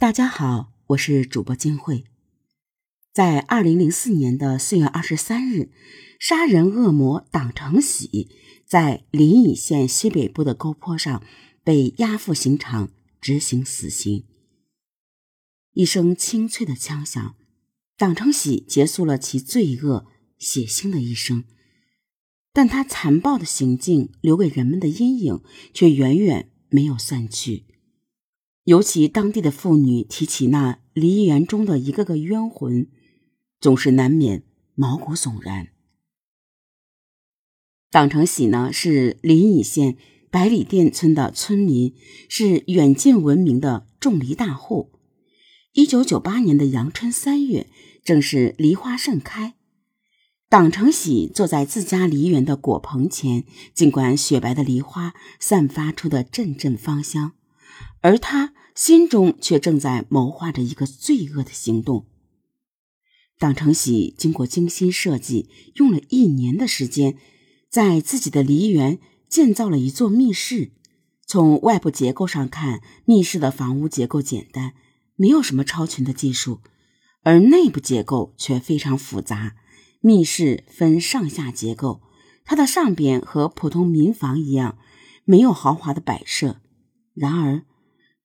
大家好，我是主播金慧。在二零零四年的四月二十三日，杀人恶魔党成喜在临沂县西北部的沟坡上被押赴刑场执行死刑。一声清脆的枪响，党成喜结束了其罪恶血腥的一生，但他残暴的行径留给人们的阴影却远远没有散去。尤其当地的妇女提起那梨园中的一个个冤魂，总是难免毛骨悚然。党成喜呢是临沂县百里店村的村民，是远近闻名的种梨大户。一九九八年的阳春三月，正是梨花盛开。党成喜坐在自家梨园的果棚前，尽管雪白的梨花散发出的阵阵芳香，而他。心中却正在谋划着一个罪恶的行动。党成喜经过精心设计，用了一年的时间，在自己的梨园建造了一座密室。从外部结构上看，密室的房屋结构简单，没有什么超群的技术；而内部结构却非常复杂。密室分上下结构，它的上边和普通民房一样，没有豪华的摆设。然而，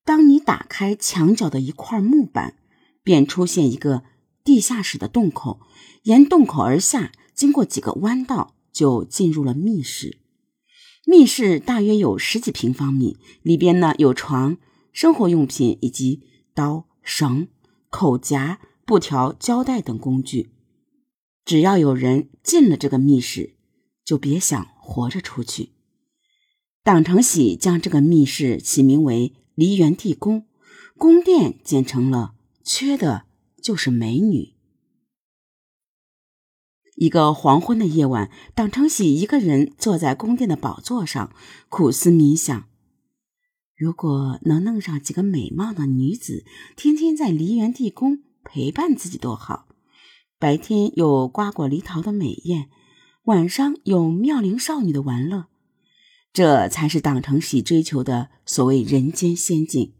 当你打开墙角的一块木板，便出现一个地下室的洞口，沿洞口而下，经过几个弯道，就进入了密室。密室大约有十几平方米，里边呢有床、生活用品以及刀、绳、口夹、布条、胶带等工具。只要有人进了这个密室，就别想活着出去。党成喜将这个密室起名为。梨园地宫，宫殿建成了，缺的就是美女。一个黄昏的夜晚，党成喜一个人坐在宫殿的宝座上，苦思冥想：如果能弄上几个美貌的女子，天天在梨园地宫陪伴自己多好！白天有瓜果梨桃的美宴，晚上有妙龄少女的玩乐。这才是党成喜追求的所谓人间仙境。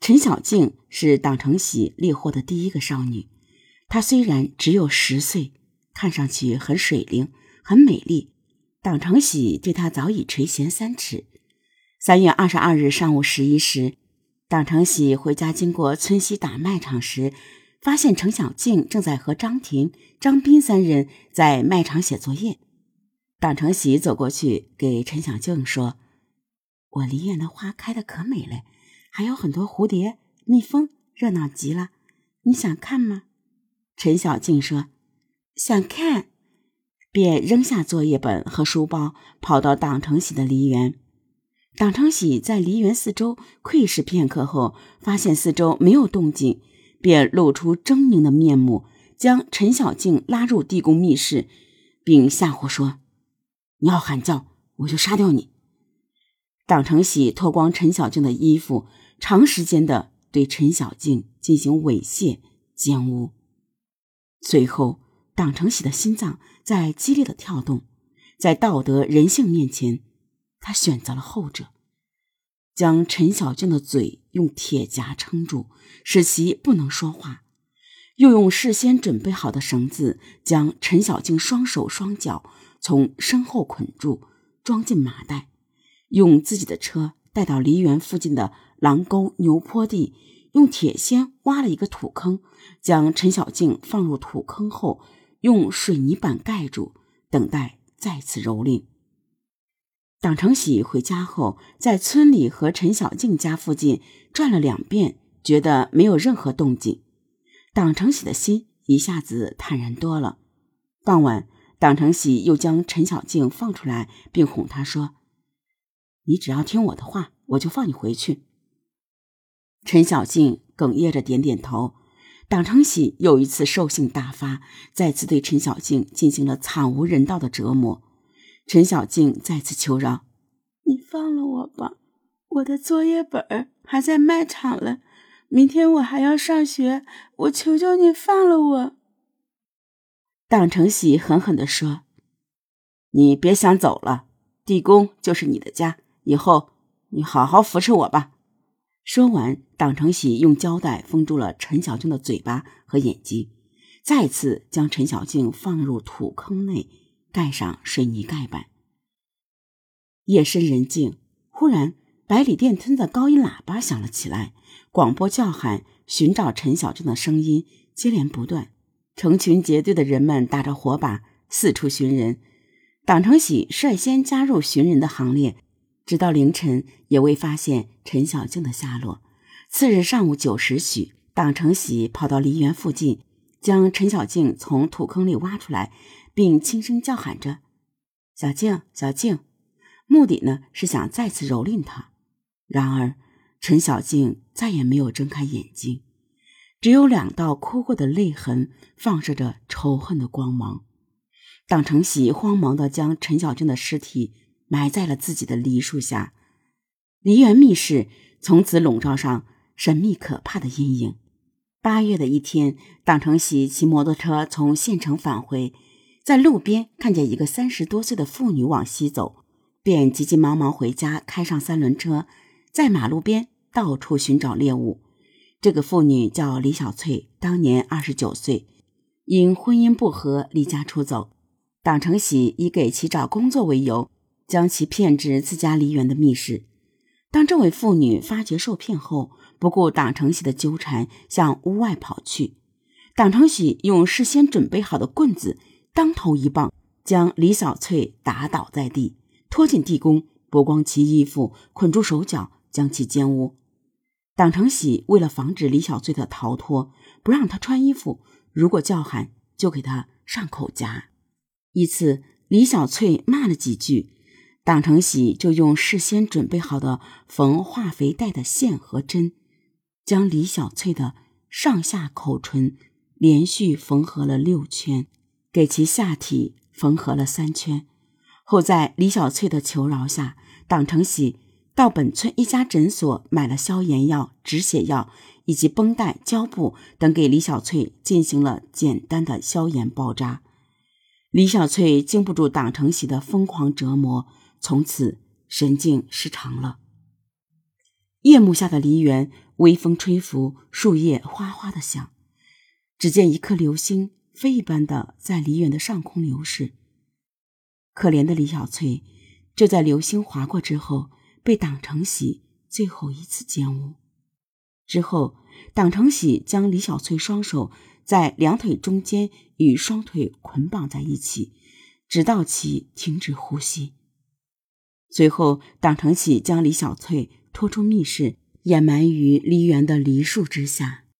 陈小静是党成喜猎获的第一个少女，她虽然只有十岁，看上去很水灵、很美丽。党成喜对她早已垂涎三尺。三月二十二日上午十一时，党成喜回家经过村西打麦场时，发现陈小静正在和张婷、张斌三人在麦场写作业。党成喜走过去，给陈小静说：“我梨园的花开的可美了，还有很多蝴蝶、蜜蜂，热闹极了。你想看吗？”陈小静说：“想看。”便扔下作业本和书包，跑到党成喜的梨园。党成喜在梨园四周窥视片刻后，发现四周没有动静，便露出狰狞的面目，将陈小静拉入地宫密室，并吓唬说。你要喊叫，我就杀掉你！党成喜脱光陈小静的衣服，长时间的对陈小静进行猥亵奸污。随后，党成喜的心脏在激烈的跳动，在道德人性面前，他选择了后者，将陈小静的嘴用铁夹撑住，使其不能说话，又用事先准备好的绳子将陈小静双手双脚。从身后捆住，装进麻袋，用自己的车带到梨园附近的狼沟牛坡地，用铁锨挖了一个土坑，将陈小静放入土坑后，用水泥板盖住，等待再次蹂躏。党成喜回家后，在村里和陈小静家附近转了两遍，觉得没有任何动静，党成喜的心一下子坦然多了。傍晚。党成喜又将陈小静放出来，并哄她说：“你只要听我的话，我就放你回去。”陈小静哽咽着点点头。党成喜又一次兽性大发，再次对陈小静进行了惨无人道的折磨。陈小静再次求饶：“你放了我吧，我的作业本还在卖场了，明天我还要上学，我求求你放了我。”党成喜狠狠地说：“你别想走了，地宫就是你的家，以后你好好扶持我吧。”说完，党成喜用胶带封住了陈小静的嘴巴和眼睛，再次将陈小静放入土坑内，盖上水泥盖板。夜深人静，忽然，百里店村的高音喇叭响了起来，广播叫喊寻找陈小静的声音接连不断，成群结队的人们打着火把四处寻人。党成喜率先加入寻人的行列。直到凌晨也未发现陈小静的下落。次日上午九时许，党成喜跑到梨园附近，将陈小静从土坑里挖出来，并轻声叫喊着：“小静，小静。”目的呢是想再次蹂躏她。然而，陈小静再也没有睁开眼睛，只有两道哭过的泪痕，放射着仇恨的光芒。党成喜慌忙地将陈小静的尸体。埋在了自己的梨树下，梨园密室从此笼罩上神秘可怕的阴影。八月的一天，党成喜骑摩托车从县城返回，在路边看见一个三十多岁的妇女往西走，便急急忙忙回家，开上三轮车，在马路边到处寻找猎物。这个妇女叫李小翠，当年二十九岁，因婚姻不和离家出走。党成喜以给其找工作为由。将其骗至自家梨园的密室。当这位妇女发觉受骗后，不顾党成喜的纠缠，向屋外跑去。党成喜用事先准备好的棍子当头一棒，将李小翠打倒在地，拖进地宫，剥光其衣服，捆住手脚，将其奸污。党成喜为了防止李小翠的逃脱，不让她穿衣服，如果叫喊，就给她上口夹。一次，李小翠骂了几句。党成喜就用事先准备好的缝化肥袋的线和针，将李小翠的上下口唇连续缝合了六圈，给其下体缝合了三圈。后在李小翠的求饶下，党成喜到本村一家诊所买了消炎药、止血药以及绷带、胶布等，给李小翠进行了简单的消炎包扎。李小翠经不住党成喜的疯狂折磨。从此神经失常了。夜幕下的梨园，微风吹拂，树叶哗哗的响。只见一颗流星飞一般的在梨园的上空流逝。可怜的李小翠，就在流星划过之后，被党成喜最后一次奸污。之后，党成喜将李小翠双手在两腿中间与双腿捆绑在一起，直到其停止呼吸。随后，党成喜将李小翠拖出密室，掩埋于梨园的梨树之下。